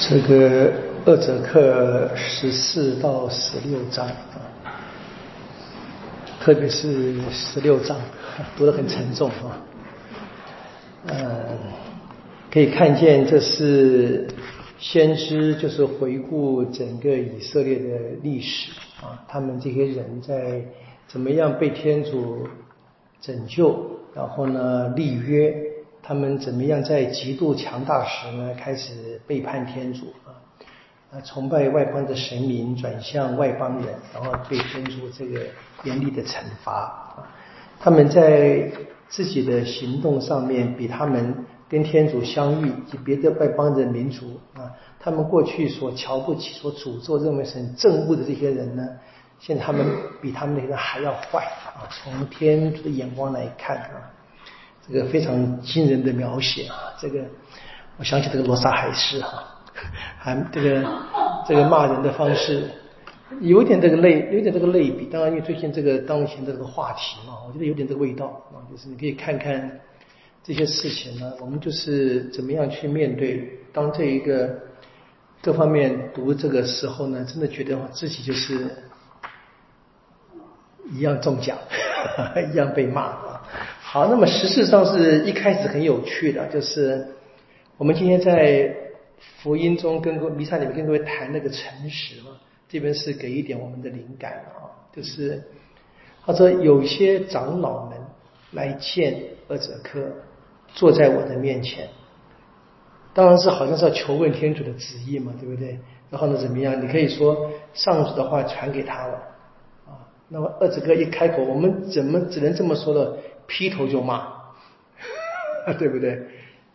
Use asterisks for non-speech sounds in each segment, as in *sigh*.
这个二者课十四到十六章啊，特别是十六章读得很沉重啊。嗯，可以看见这是先知，就是回顾整个以色列的历史啊，他们这些人在怎么样被天主拯救，然后呢立约。他们怎么样在极度强大时呢？开始背叛天主啊，啊，崇拜外邦的神明，转向外邦人，然后被天主这个严厉的惩罚啊。他们在自己的行动上面，比他们跟天主相遇及别的外邦的民族啊，他们过去所瞧不起、所诅咒、认为是很憎恶的这些人呢，现在他们比他们那个还要坏啊。从天主的眼光来看啊。这个非常惊人的描写啊！这个我想起这个罗莎海市哈，*laughs* 还这个这个骂人的方式，有点这个类，有点这个类比。当然，因为最近这个当前的这个话题嘛，我觉得有点这个味道啊。就是你可以看看这些事情呢，我们就是怎么样去面对。当这一个各方面读这个时候呢，真的觉得自己就是一样中奖，*laughs* 一样被骂。好，那么实质上是一开始很有趣的，就是我们今天在福音中跟各弥撒里面跟各位谈那个诚实嘛，这边是给一点我们的灵感啊，就是他说有些长老们来见二者科，坐在我的面前，当然是好像是要求问天主的旨意嘛，对不对？然后呢怎么样？你可以说上主的话传给他了啊，那么二者科一开口，我们怎么只能这么说呢？劈头就骂，*laughs* 对不对？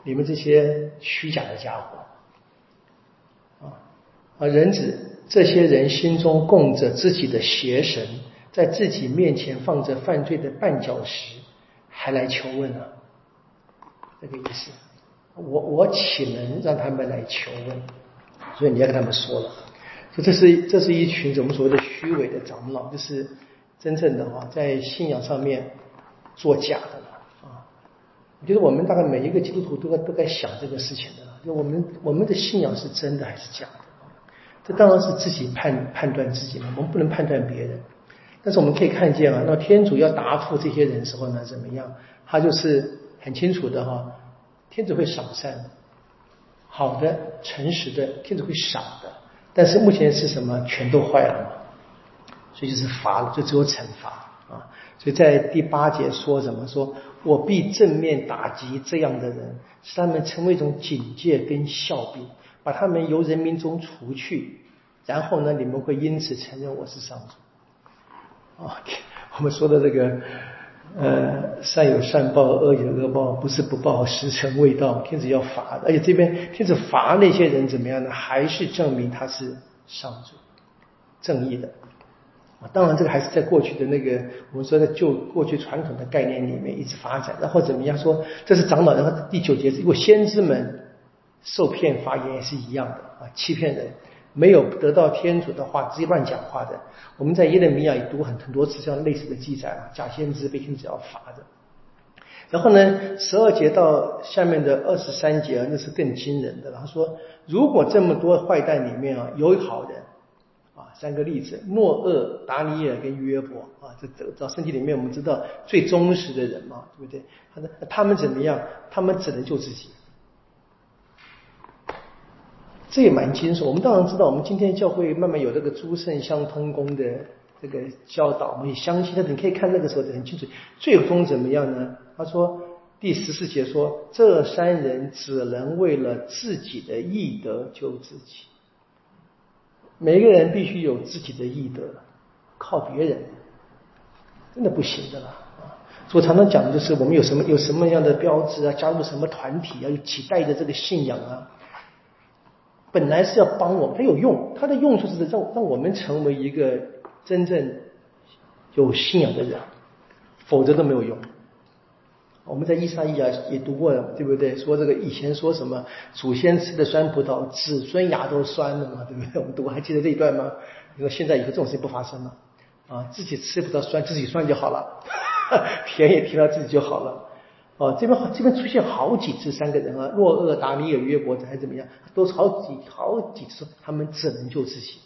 你们这些虚假的家伙，啊啊！人子这些人心中供着自己的邪神，在自己面前放着犯罪的绊脚石，还来求问呢？这个意思，我我岂能让他们来求问？所以你要跟他们说了，说这是这是一群怎么所谓的虚伪的长老，就是真正的啊，在信仰上面。做假的了啊！我觉得我们大概每一个基督徒都该都该想这个事情的。就我们我们的信仰是真的还是假的？这当然是自己判判断自己嘛，我们不能判断别人。但是我们可以看见啊，那天主要答复这些人时候呢，怎么样？他就是很清楚的哈，天主会赏善，好的、诚实的，天主会赏的。但是目前是什么？全都坏了嘛，所以就是罚了，就只有惩罚。所以在第八节说什么？说我必正面打击这样的人，使他们成为一种警戒跟笑柄，把他们由人民中除去。然后呢，你们会因此承认我是上主。啊，我们说的这个，呃，善有善报，恶有恶报，不是不报，时辰未到，天子要罚。而且这边天子罚那些人怎么样呢？还是证明他是上主，正义的。啊当然，这个还是在过去的那个我们说的旧过去传统的概念里面一直发展。然后怎么样说？这是长老。然后第九节，如果先知们受骗发言也是一样的啊，欺骗人，没有得到天主的话，直接乱讲话的。我们在耶利米亚也读很很多次这样类似的记载啊，假先知被天主要罚的。然后呢，十二节到下面的二十三节，那是更惊人的。他说，如果这么多坏蛋里面啊，有好人。三个例子：诺厄、达尼尔跟约伯啊，这这到圣经里面，我们知道最忠实的人嘛，对不对？他说他们怎么样？他们只能救自己，这也蛮惊悚。我们当然知道，我们今天教会慢慢有这个诸圣相通功的这个教导，我们也相信。但是你可以看那个时候很清楚，最终怎么样呢？他说第十四节说，这三人只能为了自己的义德救自己。每个人必须有自己的义德，靠别人真的不行的了啊！所以我常常讲的就是，我们有什么有什么样的标志啊，加入什么团体啊，有期待的这个信仰啊，本来是要帮我们，它有用，它的用处是让让我们成为一个真正有信仰的人，否则都没有用。我们在伊莎伊亚也读过，对不对？说这个以前说什么祖先吃的酸葡萄，子孙牙都酸了嘛，对不对？我们读还记得这一段吗？你说现在以后这种事情不发生了啊，自己吃不到酸，自己酸就好了，甜也甜到自己就好了哦，这边这边出现好几次三个人啊，诺厄、达尼尔、约伯子还怎么样，都是好几好几次，他们只能救自己。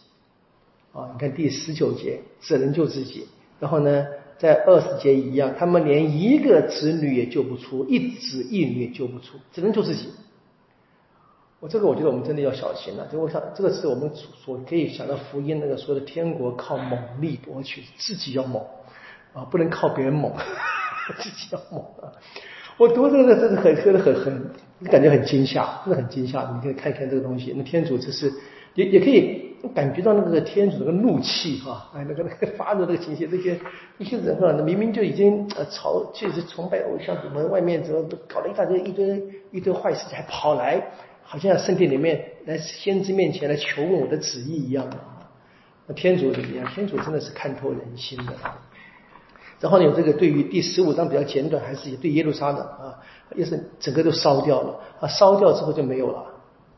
啊，你看第十九节，只能救自己。然后呢，在二十节一样，他们连一个子女也救不出，一子一女也救不出，只能救自己。我这个我觉得我们真的要小心了。就我想，这个是我们所可以想到福音那个说的天国靠猛力夺取，自己要猛啊，不能靠别人猛，*laughs* 自己要猛啊。我读这个真的很真的很很，感觉很惊吓，真的很惊吓。你可以看一看这个东西，那天主这是也也可以感觉到那个天主那个怒气哈，哎，那个那个发怒那个情绪，这些一些人啊，明明就已经呃朝就是崇拜偶像，怎么外面怎么搞了一大堆一堆一堆坏事，还跑来。好像圣殿里面来先知面前来求问我的旨意一样的，那天主怎么样？天主真的是看透人心的。然后呢，有这个对于第十五章比较简短，还是对耶路撒冷啊，也是整个都烧掉了啊，烧掉之后就没有了，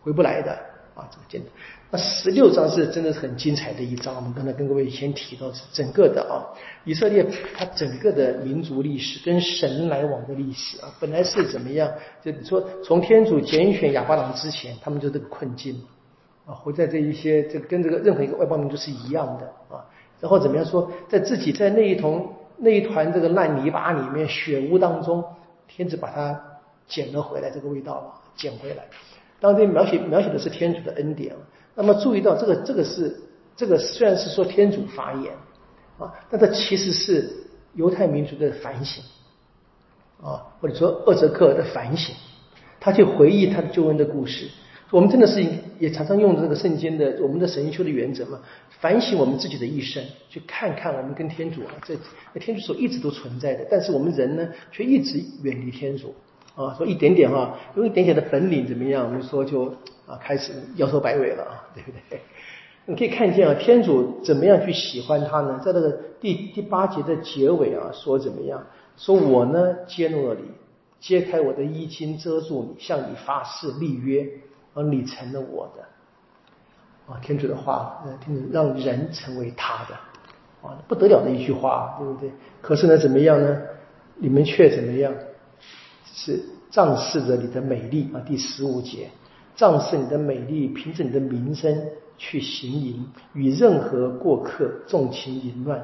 回不来的啊，这个简短。那十六章是真的是很精彩的一章，我们刚才跟各位先提到是整个的啊，以色列它整个的民族历史跟神来往的历史啊，本来是怎么样？就你说从天主拣选亚巴郎之前，他们就这个困境啊，活在这一些这跟这个任何一个外邦民族是一样的啊，然后怎么样说，在自己在那一桶那一团这个烂泥巴里面血污当中，天子把它捡了回来，这个味道啊，捡回来。当然，这描写描写的是天主的恩典。那么注意到这个，这个是这个虽然是说天主发言啊，但这其实是犹太民族的反省啊，或者说厄泽克的反省，他去回忆他的救恩的故事。我们真的是也常常用这个圣经的我们的神修的原则嘛，反省我们自己的一生，去看看我们跟天主啊，这天主所一直都存在的，但是我们人呢，却一直远离天主。啊，说一点点哈，用一点点的本领怎么样？我们说就啊，开始摇头摆尾了啊，对不对？*laughs* 你可以看见啊，天主怎么样去喜欢他呢？在这个第第八节的结尾啊，说怎么样？说我呢揭露了你，揭开我的衣襟遮住你，向你发誓立约，而你成了我的。啊，天主的话，天主让人成为他的，啊，不得了的一句话，对不对？可是呢，怎么样呢？你们却怎么样？是仗势着你的美丽啊，第十五节，仗势你的美丽，凭着你的名声去行淫，与任何过客纵情淫乱。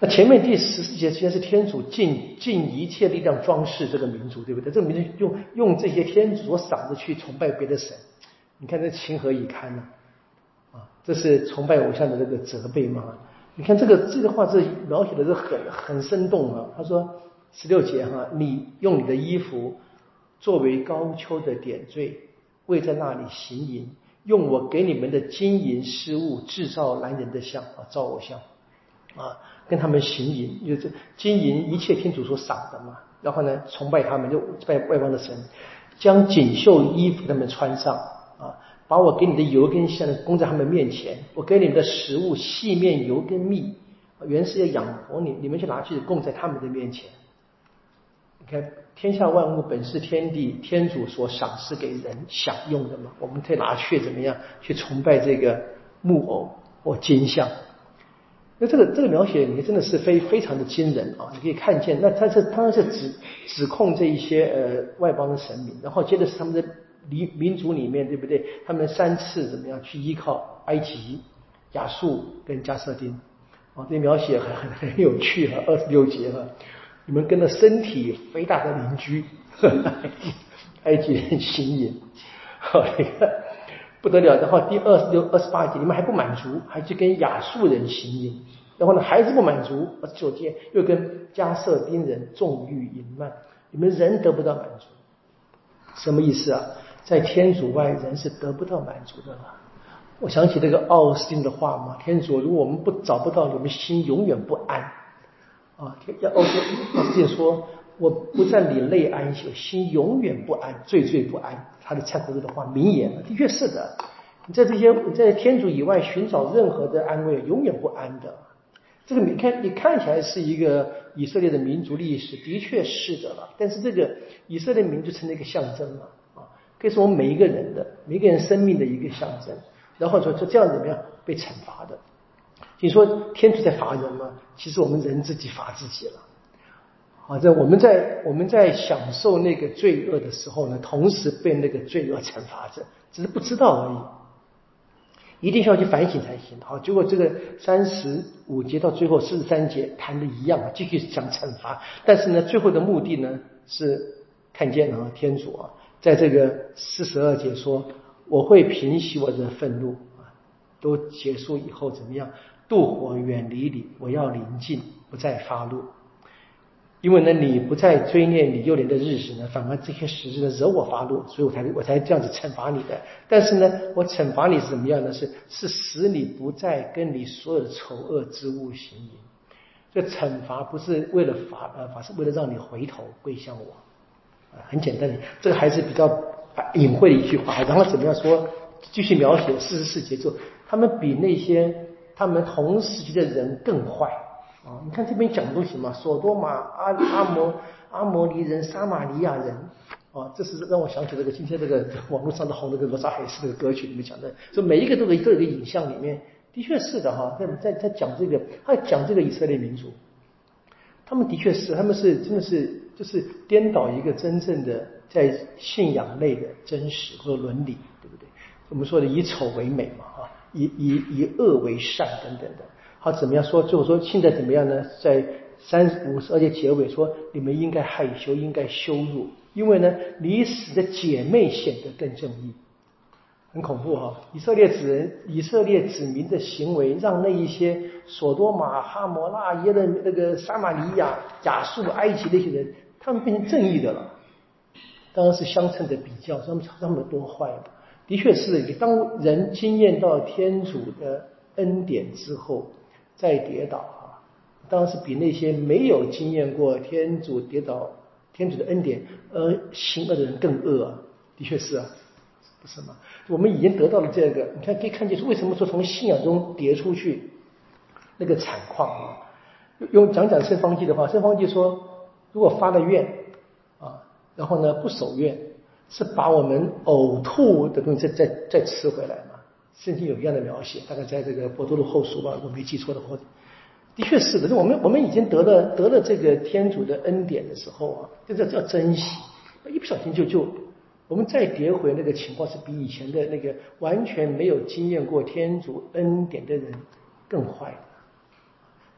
那前面第十四节实是天主尽尽一切力量装饰这个民族，对不对？这个民族用用这些天主所赏的去崇拜别的神，你看这情何以堪呢？啊，这是崇拜偶像的这个责备吗？你看这个这个话，这描写的是很很生动啊。他说。十六节哈，你用你的衣服作为高丘的点缀，为在那里行淫，用我给你们的金银饰物制造男人的像啊，造偶像啊，跟他们行淫，就是金银一切天主所赏的嘛。然后呢，崇拜他们，就拜外邦的神，将锦绣衣服他们穿上啊，把我给你的油跟香供在他们面前，我给你们的食物细面油跟蜜，原是要养活你，你们就拿去供在他们的面前。你看天下万物本是天地天主所赏赐给人享用的嘛，我们可以拿去怎么样去崇拜这个木偶或金像？那这个这个描写，你真的是非非常的惊人啊！你可以看见，那他是当然是指指控这一些呃外邦的神明，然后接着是他们的民民族里面，对不对？他们三次怎么样去依靠埃及、亚述跟加瑟丁？啊，这描写很很很有趣哈，二十六节哈。你们跟着身体肥大的邻居埃及人行淫，好，不得了。然后第二十六、二十八节，你们还不满足，还去跟亚述人行淫。然后呢，还是不满足，二十九节又跟加瑟丁人纵欲淫乱。你们人得不到满足，什么意思啊？在天主外，人是得不到满足的了。我想起这个奥斯汀的话嘛：天主，如果我们不找不到，你们心永远不安。啊，要奥斯奥斯汀说：“我不在你内安息，心永远不安，惴惴不安。”他的忏悔录的话，名言，的确是的。你在这些在天主以外寻找任何的安慰，永远不安的。这个你看，你看起来是一个以色列的民族历史，的确是的了。但是这个以色列民族成了一个象征嘛？啊，可以说我们每一个人的每一个人生命的一个象征。然后说，就这样怎么样被惩罚的？你说天主在罚人吗？其实我们人自己罚自己了。啊，在我们在我们在享受那个罪恶的时候呢，同时被那个罪恶惩罚着，只是不知道而已。一定要去反省才行。好，结果这个三十五节到最后四十三节谈的一样，继续讲惩罚。但是呢，最后的目的呢是看见啊，天主啊，在这个四十二节说，我会平息我的愤怒啊，都结束以后怎么样？妒火远离你，我要宁静，不再发怒。因为呢，你不再追念你幼年的日子呢，反而这些时日呢惹我发怒，所以我才我才这样子惩罚你的。但是呢，我惩罚你是怎么样呢？是是使你不再跟你所有的丑恶之物行淫。这惩罚不是为了罚呃罚，是为了让你回头归向我。啊，很简单的，这个还是比较隐晦的一句话。然后怎么样说？继续描写四十四节奏，他们比那些他们同时期的人更坏。啊，你看这边讲的东西嘛，索多玛、阿阿摩、阿摩尼人、撒玛利亚人，啊，这是让我想起这个今天这个网络上的红那个罗莎海斯这个歌曲里面讲的，说每一个都有都有个影像里面，的确是的哈，在在在讲这个，他讲这个以色列民族，他们的确是，他们是真的是就是颠倒一个真正的在信仰内的真实或者伦理，对不对？我们说的以丑为美嘛，哈，以以以恶为善等等的。好，怎么样说？最后说现在怎么样呢？在三五十二节结尾说，你们应该害羞，应该羞辱，因为呢，你死的姐妹显得更正义。很恐怖哈！以色列子人、以色列子民的行为，让那一些索多玛、哈摩拉、耶的那个撒玛利亚、亚述、埃及那些人，他们变成正义的了。当然是相称的比较，他们他们多坏的的确是，当人经验到天主的恩典之后。再跌倒啊，当然是比那些没有经验过天主跌倒、天主的恩典而行恶的人更恶啊！的确是啊，不是吗？我们已经得到了这个，你看可以看见是为什么说从信仰中跌出去那个惨况啊？用讲讲圣方济的话，圣方济说，如果发了愿啊，然后呢不守愿，是把我们呕吐的东西再再再吃回来嘛？圣经有一样的描写，大概在这个博多禄后书吧，我没记错的话，的确是的。我们我们已经得了得了这个天主的恩典的时候啊，这叫叫珍惜。一不小心就就我们再跌回那个情况，是比以前的那个完全没有经验过天主恩典的人更坏。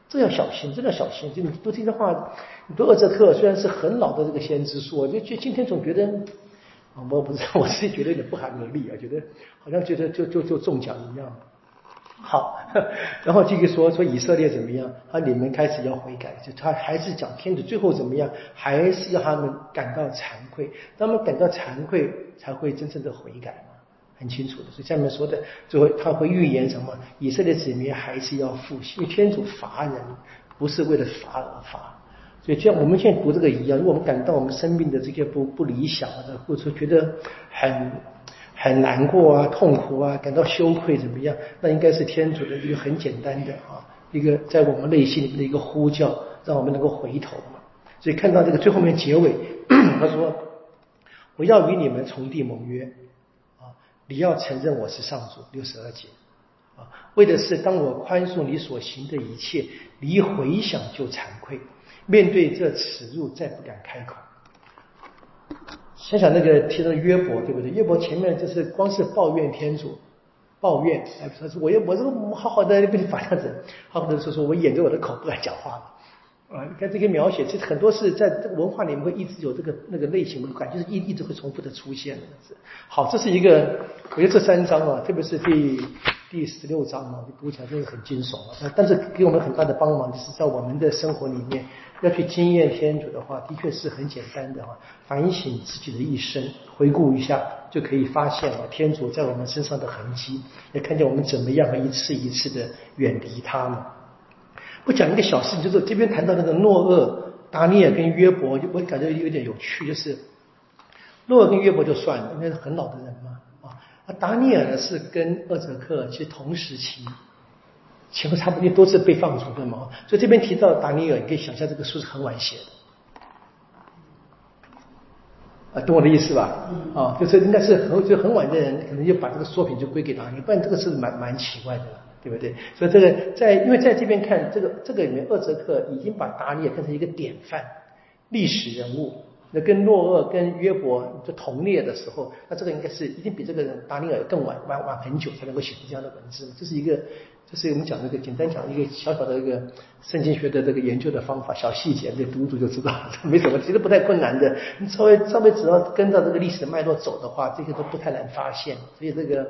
这要小心，这要小心。就你读这些话，你读厄泽克虽然是很老的这个先知书，我就就今天总觉得。我不 *laughs* 是，我自己觉得有点不寒而栗啊，觉得好像觉得就就就中奖一样。好，*laughs* 然后继续说说以色列怎么样？啊，你们开始要悔改，就他还是讲天主最后怎么样？还是让他们感到惭愧，他们感到惭愧才会真正的悔改嘛，很清楚的。所以下面说的最后他会预言什么？以色列子民还是要复兴，因为天主罚人不是为了罚而罚。所以，就像我们现在读这个一样，如果我们感到我们生命的这些不不理想，或者说觉得很很难过啊、痛苦啊、感到羞愧怎么样，那应该是天主的一个很简单的啊，一个在我们内心里面的一个呼叫，让我们能够回头嘛。所以看到这个最后面结尾，*clears throat* 他说：“我要与你们从地盟约啊，你要承认我是上主。”六十二节啊，为的是当我宽恕你所行的一切，你一回想就惭愧。面对这耻辱，再不敢开口。想想那个提到约伯，对不对？约伯前面就是光是抱怨天主，抱怨，哎，说是我我这个好好的被你罚样子，好好的说说我掩着我的口不敢讲话了。啊，你看这些描写，其实很多是在这个文化里面会一直有这个那个类型的感觉，是一一直会重复的出现。好，这是一个，我觉得这三章啊，特别是第第十六章啊，读起来真的很惊悚啊。但是给我们很大的帮忙，就是在我们的生活里面要去经验天主的话，的确是很简单的啊。反省自己的一生，回顾一下，就可以发现啊，天主在我们身上的痕迹，也看见我们怎么样一次一次的远离他嘛。我讲一个小事，就是这边谈到那个诺厄、达尼尔跟约伯，我感觉有点有趣，就是诺厄跟约伯就算了，因为是很老的人嘛，达尼尔呢是跟厄泽克其实同时期，前后差不多都是被放逐的嘛，所以这边提到达尼尔，你可以想象这个书是很晚写的，啊，懂我的意思吧？啊，就是应该是很就很晚的人，可能就把这个作品就归给达尼尔，不然这个是蛮蛮奇怪的。对不对？所以这个在，因为在这边看这个这个里面，厄泽克已经把达尼尔看成一个典范，历史人物。那跟诺厄、跟约伯就同列的时候，那这个应该是一定比这个达尼尔更晚晚晚很久才能够写出这样的文字。这是一个，这是我们讲这个简单讲一个小小的一个圣经学的这个研究的方法，小细节，你读读就知道，这没什么，其实不太困难的。你稍微稍微只要跟着这个历史的脉络走的话，这个都不太难发现。所以这个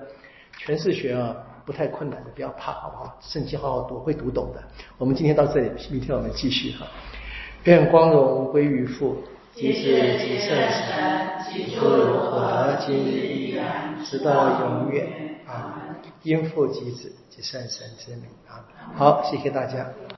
诠释学啊，不太困难的，不要怕，好不好？圣经好好读，会读懂的。我们今天到这里，明天我们继续哈。愿光荣归于父。即是即圣神，起初如何，今日依然，直到永远。啊，应父及子即圣神之名啊。好，谢谢大家。